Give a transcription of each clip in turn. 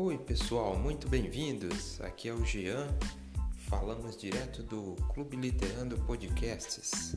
Oi, pessoal, muito bem-vindos. Aqui é o Jean. Falamos direto do Clube Literando Podcasts,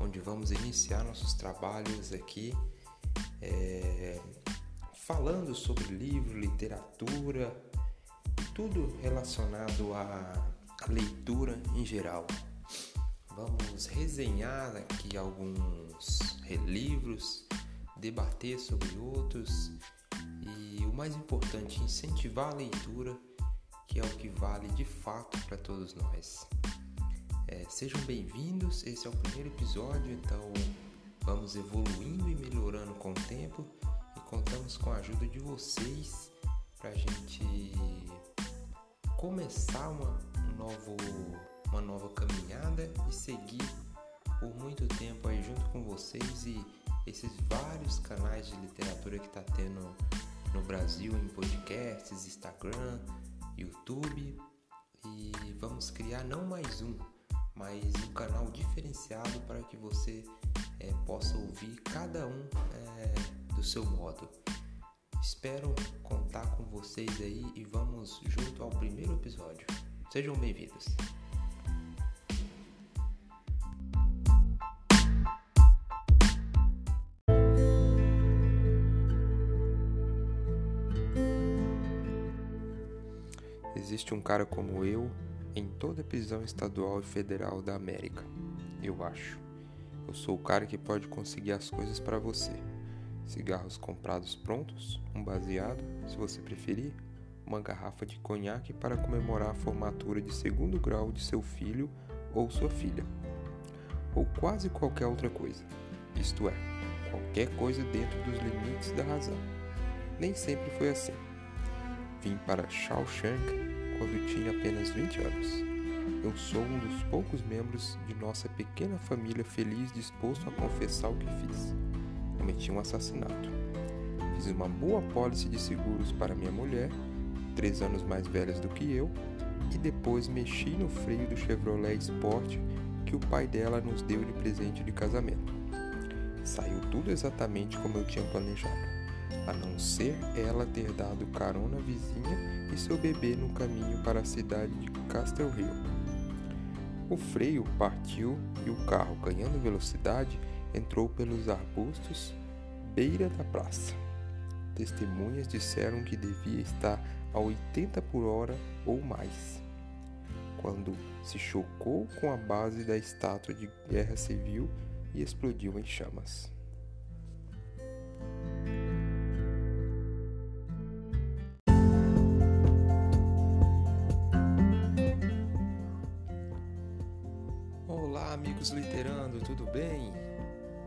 onde vamos iniciar nossos trabalhos aqui é, falando sobre livro, literatura tudo relacionado à, à leitura em geral. Vamos resenhar aqui alguns livros, debater sobre outros mais importante, incentivar a leitura, que é o que vale de fato para todos nós. É, sejam bem-vindos, esse é o primeiro episódio, então vamos evoluindo e melhorando com o tempo e contamos com a ajuda de vocês para a gente começar uma, um novo, uma nova caminhada e seguir por muito tempo aí junto com vocês e esses vários canais de literatura que está tendo no Brasil em podcasts, Instagram, YouTube e vamos criar não mais um, mas um canal diferenciado para que você é, possa ouvir cada um é, do seu modo. Espero contar com vocês aí e vamos junto ao primeiro episódio. Sejam bem-vindos. Existe um cara como eu em toda prisão estadual e federal da América. Eu acho. Eu sou o cara que pode conseguir as coisas para você. Cigarros comprados prontos, um baseado, se você preferir, uma garrafa de conhaque para comemorar a formatura de segundo grau de seu filho ou sua filha. Ou quase qualquer outra coisa. Isto é, qualquer coisa dentro dos limites da razão. Nem sempre foi assim. Vim para Shawshank quando tinha apenas 20 anos. Eu sou um dos poucos membros de nossa pequena família feliz disposto a confessar o que fiz. Cometi um assassinato. Fiz uma boa pólice de seguros para minha mulher, três anos mais velha do que eu, e depois mexi no freio do Chevrolet Sport que o pai dela nos deu de presente de casamento. Saiu tudo exatamente como eu tinha planejado a não ser ela ter dado carona à vizinha e seu bebê no caminho para a cidade de Castle Hill. O freio partiu e o carro, ganhando velocidade, entrou pelos arbustos beira da praça. Testemunhas disseram que devia estar a 80 por hora ou mais. Quando se chocou com a base da estátua de guerra civil e explodiu em chamas. Amigos literando, tudo bem?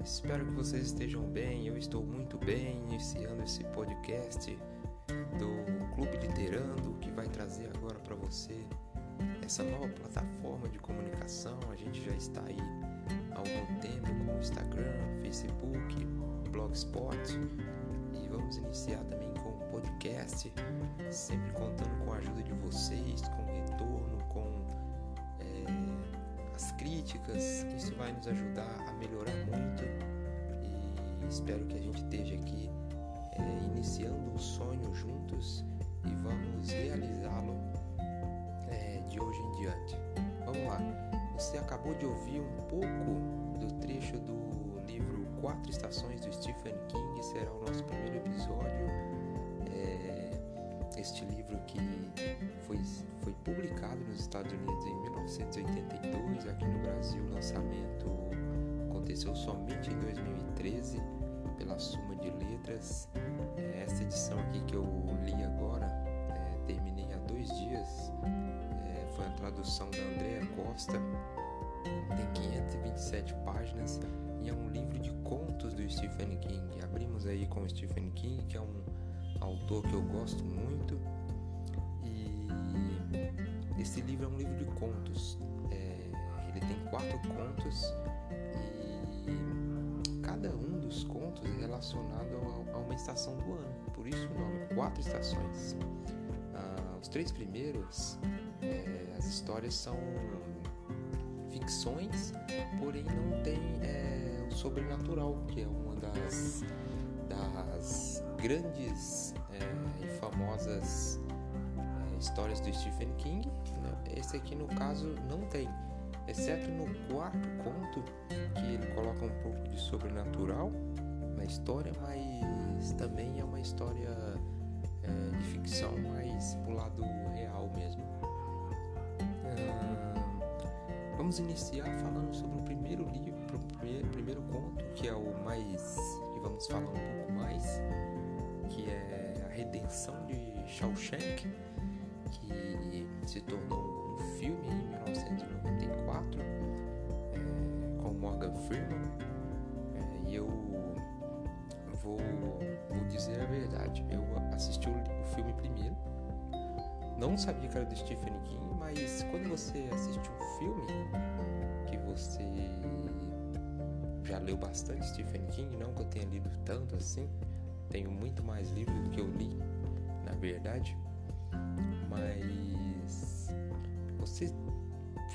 Espero que vocês estejam bem. Eu estou muito bem, iniciando esse podcast do Clube Literando, que vai trazer agora para você essa nova plataforma de comunicação. A gente já está aí há algum tempo com o Instagram, Facebook, Blogspot e vamos iniciar também com o podcast, sempre contando com a ajuda de vocês, com retorno, com as críticas, isso vai nos ajudar a melhorar muito e espero que a gente esteja aqui é, iniciando um sonho juntos e vamos realizá-lo é, de hoje em diante. Vamos lá, você acabou de ouvir um pouco do trecho do livro Quatro Estações do Stephen King, será o nosso primeiro episódio. É, este livro que foi, foi publicado nos Estados Unidos em 1982, aqui no Brasil o lançamento aconteceu somente em 2013 pela Suma de Letras. É, essa edição aqui que eu li agora, é, terminei há dois dias, é, foi a tradução da Andrea Costa, tem 527 páginas e é um livro de contos do Stephen King. Abrimos aí com o Stephen King, que é um autor que eu gosto muito. E esse livro é um livro de contos. É, ele tem quatro contos e cada um dos contos é relacionado a, a uma estação do ano. Por isso o nome, quatro estações. Ah, os três primeiros, é, as histórias são ficções, porém não tem é, o sobrenatural, que é uma das, das grandes é, e famosas histórias do Stephen King. Né? Esse aqui, no caso, não tem. Exceto no quarto conto, que ele coloca um pouco de sobrenatural na história, mas também é uma história é, de ficção mais pro lado real mesmo. Ah, vamos iniciar falando sobre o primeiro livro, primeiro, primeiro conto, que é o mais. que vamos falar um pouco mais, que é A Redenção de Shawshank, que se tornou um filme em 1994 é, com Morgan Freeman. É, e eu vou, vou dizer a verdade, eu assisti o, o filme primeiro, não sabia que era do Stephen King, mas quando você assiste um filme que você já leu bastante Stephen King, não que eu tenha lido tanto assim, tenho muito mais livros do que eu li, na verdade, mas você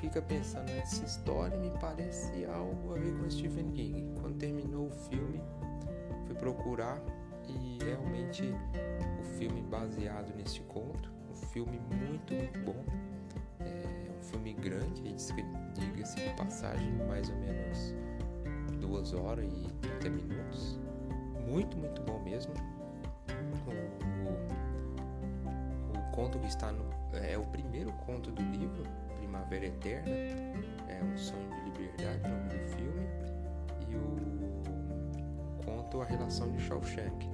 fica pensando nessa história me parece algo a ver com Stephen King. Quando terminou o filme, fui procurar e realmente o filme baseado nesse conto, um filme muito, muito bom. É um filme grande, diga-se de passagem, mais ou menos duas horas e 30 minutos. Muito, muito bom mesmo. O, o conto que está no. É o primeiro conto do livro, Primavera Eterna. É um sonho de liberdade, o nome do filme. E o conto A Relação de Shawshank.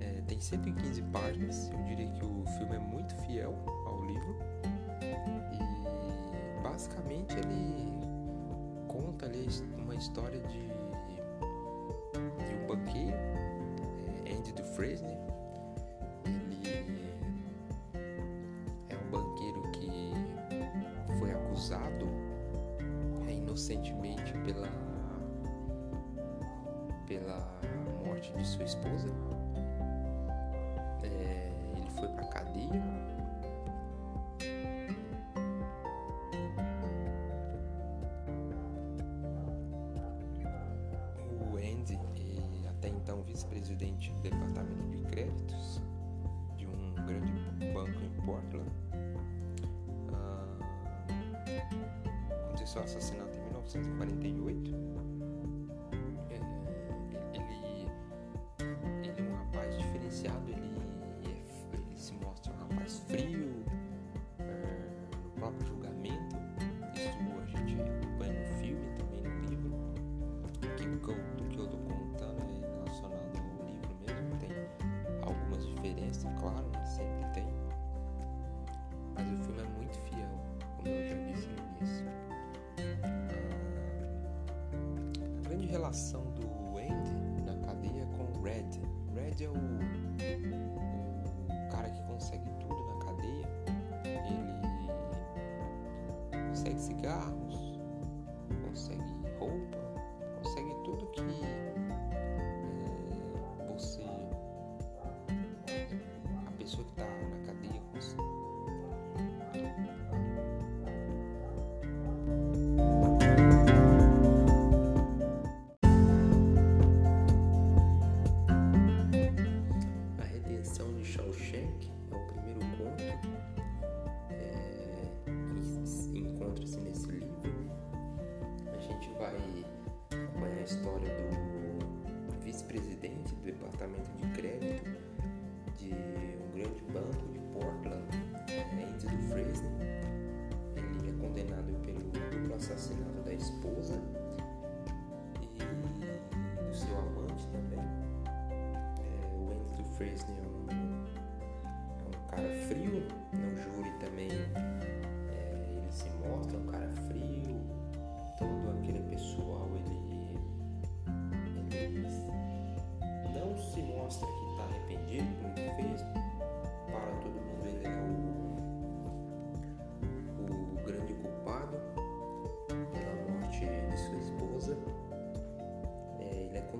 É, tem 115 páginas. Eu diria que o filme é muito fiel ao livro. E basicamente ele conta ali uma história de, de um banqueiro, é, Andy Dufresne. Vice-presidente do departamento de créditos de um grande banco em Portland, ah, aconteceu o assassinato em 1948. Relação do Andy na cadeia com o Red. Red é o, o cara que consegue tudo na cadeia. Ele consegue cigarros,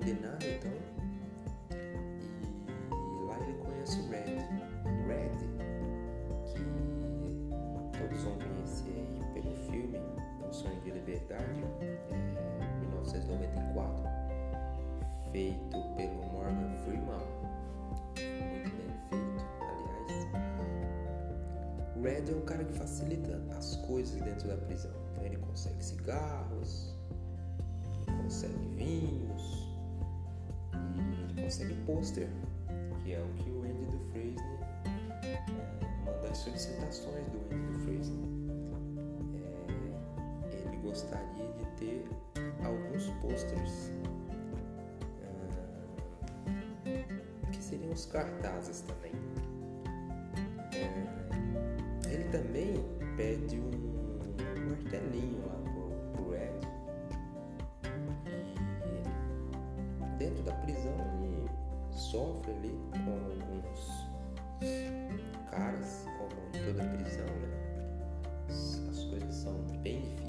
condenado então e lá ele conhece o Red. Red, que todos vão conhecer aí pelo filme Um Sonho de Liberdade, é, 1994, feito pelo Morgan Freeman, muito bem feito, aliás. Red é o cara que facilita as coisas dentro da prisão. Então ele consegue cigarros, consegue vinhos, consegue pôster, que é o que o Andy do é, manda as solicitações do Andy do. É, ele gostaria de ter alguns posters uh, que seriam os cartazes também. Uh, ele também pede um martelinho lá da prisão ele sofre ali com alguns caras, como em toda prisão, né? As coisas são bem difíceis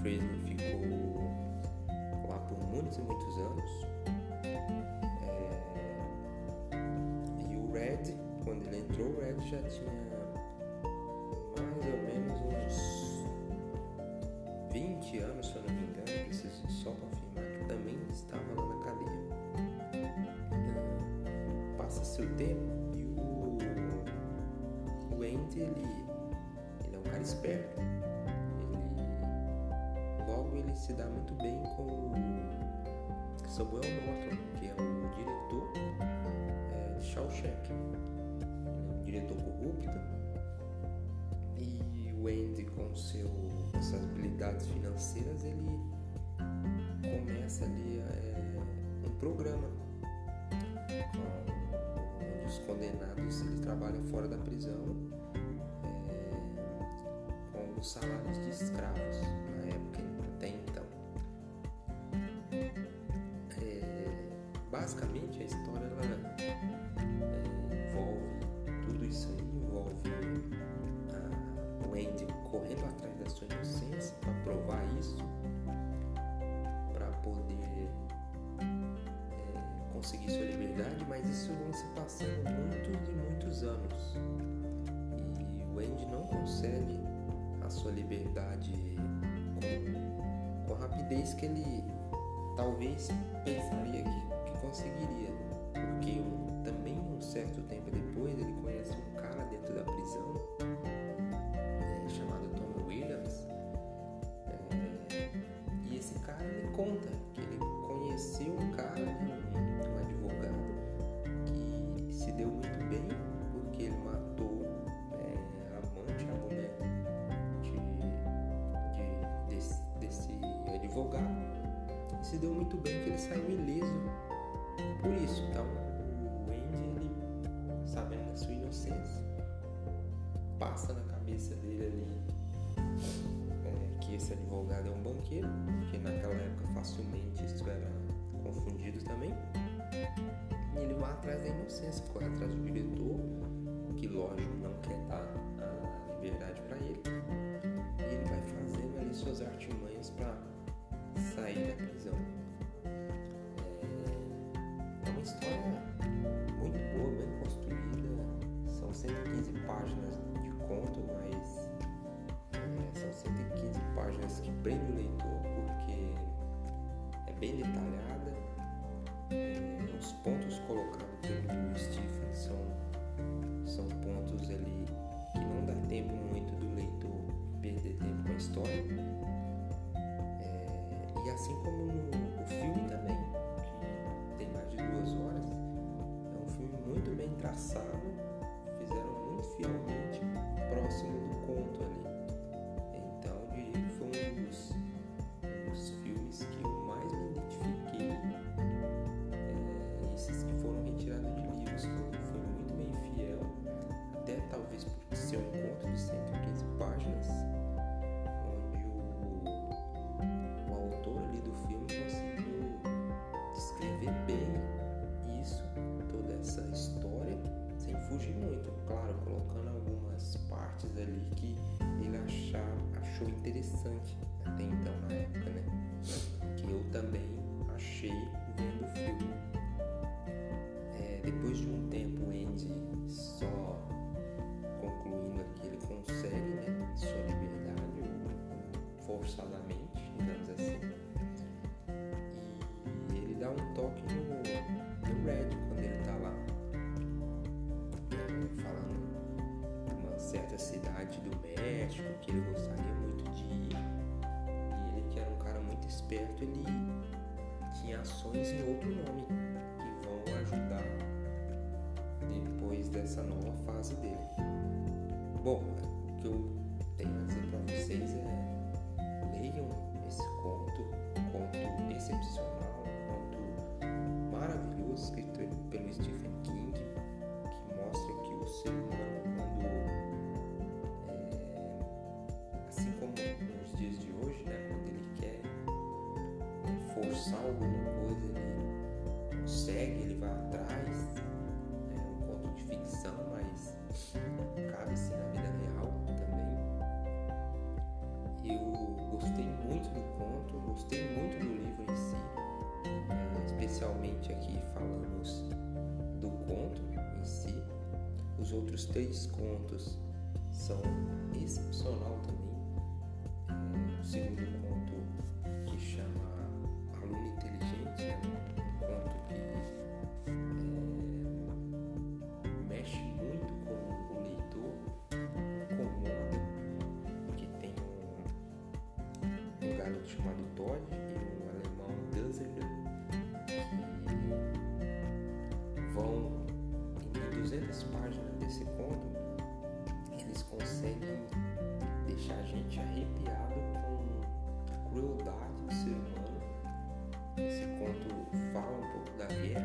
Fraser ficou lá por muitos e muitos anos. É... E o Red, quando ele entrou, o Red já tinha mais ou menos uns 20 anos, O tempo e o, o Andy, ele, ele é um cara esperto. Ele se dá muito bem com o Samuel Norton, que é o diretor é, de Shawshank. Ele é um diretor corrupto. E o Andy, com seu, suas habilidades financeiras, ele começa ali é, um programa os condenados ele trabalha fora da prisão é, com os salários de escravos na época basicamente a história ela é, envolve tudo isso aí, envolve a, o Andy correndo atrás da sua inocência para provar isso, para poder é, conseguir sua liberdade, mas isso vão se passando muitos e muitos anos. E o Andy não consegue a sua liberdade com, com a rapidez que ele talvez pensaria que conseguiria, porque um, também um certo tempo depois ele conhece um cara dentro da prisão é, chamado Tom Williams é, e esse cara conta deu muito bem que ele saiu ileso por isso. Então, o Andy, ele, sabendo da sua inocência, passa na cabeça dele ali é, que esse advogado é um banqueiro, que naquela época facilmente isso era confundido também. E ele vai atrás da inocência, corre atrás do diretor, que lógico não quer dar a liberdade para ele. E ele vai fazendo ali suas artimanhas para sair da prisão. Páginas de conto, mas é, são 115 páginas que prendem o leitor porque é bem detalhada. É, os pontos colocados pelo Stephen são, são pontos ali que não dá tempo muito do leitor perder tempo com a história. É, e assim como no, o filme também, duas horas. É um filme muito bem traçado, interessante até então na época, né? Que eu também achei vendo o filme. É, depois de um tempo, o Andy só concluindo aqui, ele consegue né, sua liberdade forçadamente, digamos assim. E ele dá um toque no, no Red quando ele tá lá é, falando de uma certa cidade do México que esperto ele tinha ações em outro nome que vão ajudar depois dessa nova fase dele. Bom, o que eu outros três contos são excepcional. desse conto, eles conseguem deixar a gente arrepiado com a crueldade do ser humano. Esse conto fala um pouco da guerra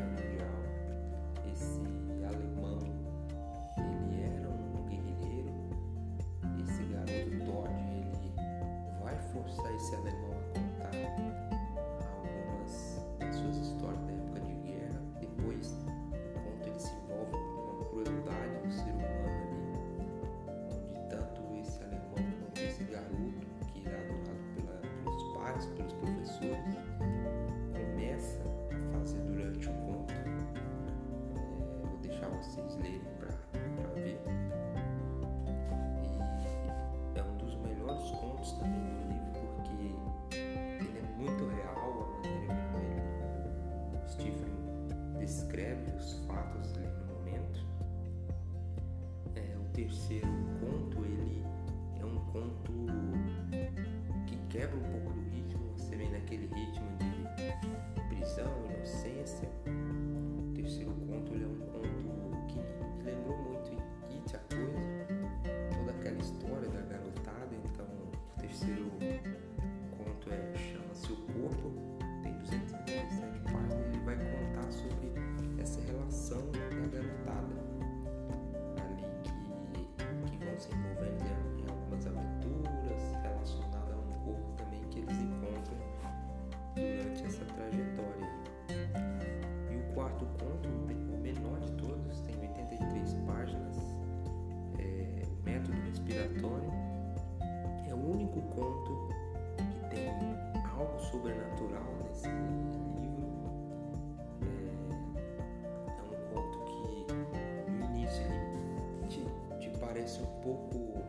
parece um pouco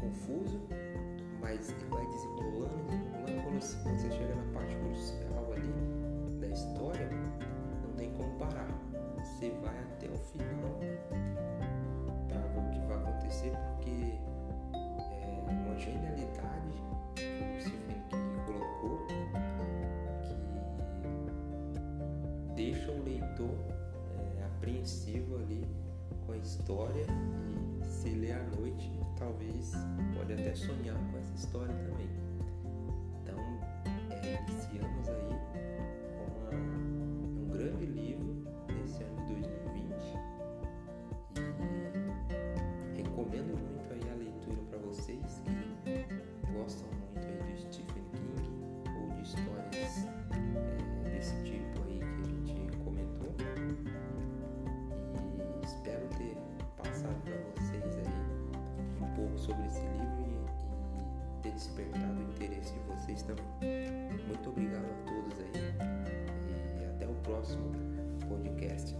confuso, mas ele vai desenrolando, desenrolando. Quando você chega na parte crucial ali da história, não tem como parar. Você vai até o final para ver o que vai acontecer, porque é uma genialidade que o Stephen King colocou que deixa o leitor é, apreensivo ali com a história e se ler à noite, talvez pode até sonhar com essa história também. Então, é, sobre esse livro e, e ter despertado o interesse de vocês também. Muito obrigado a todos aí e até o próximo podcast.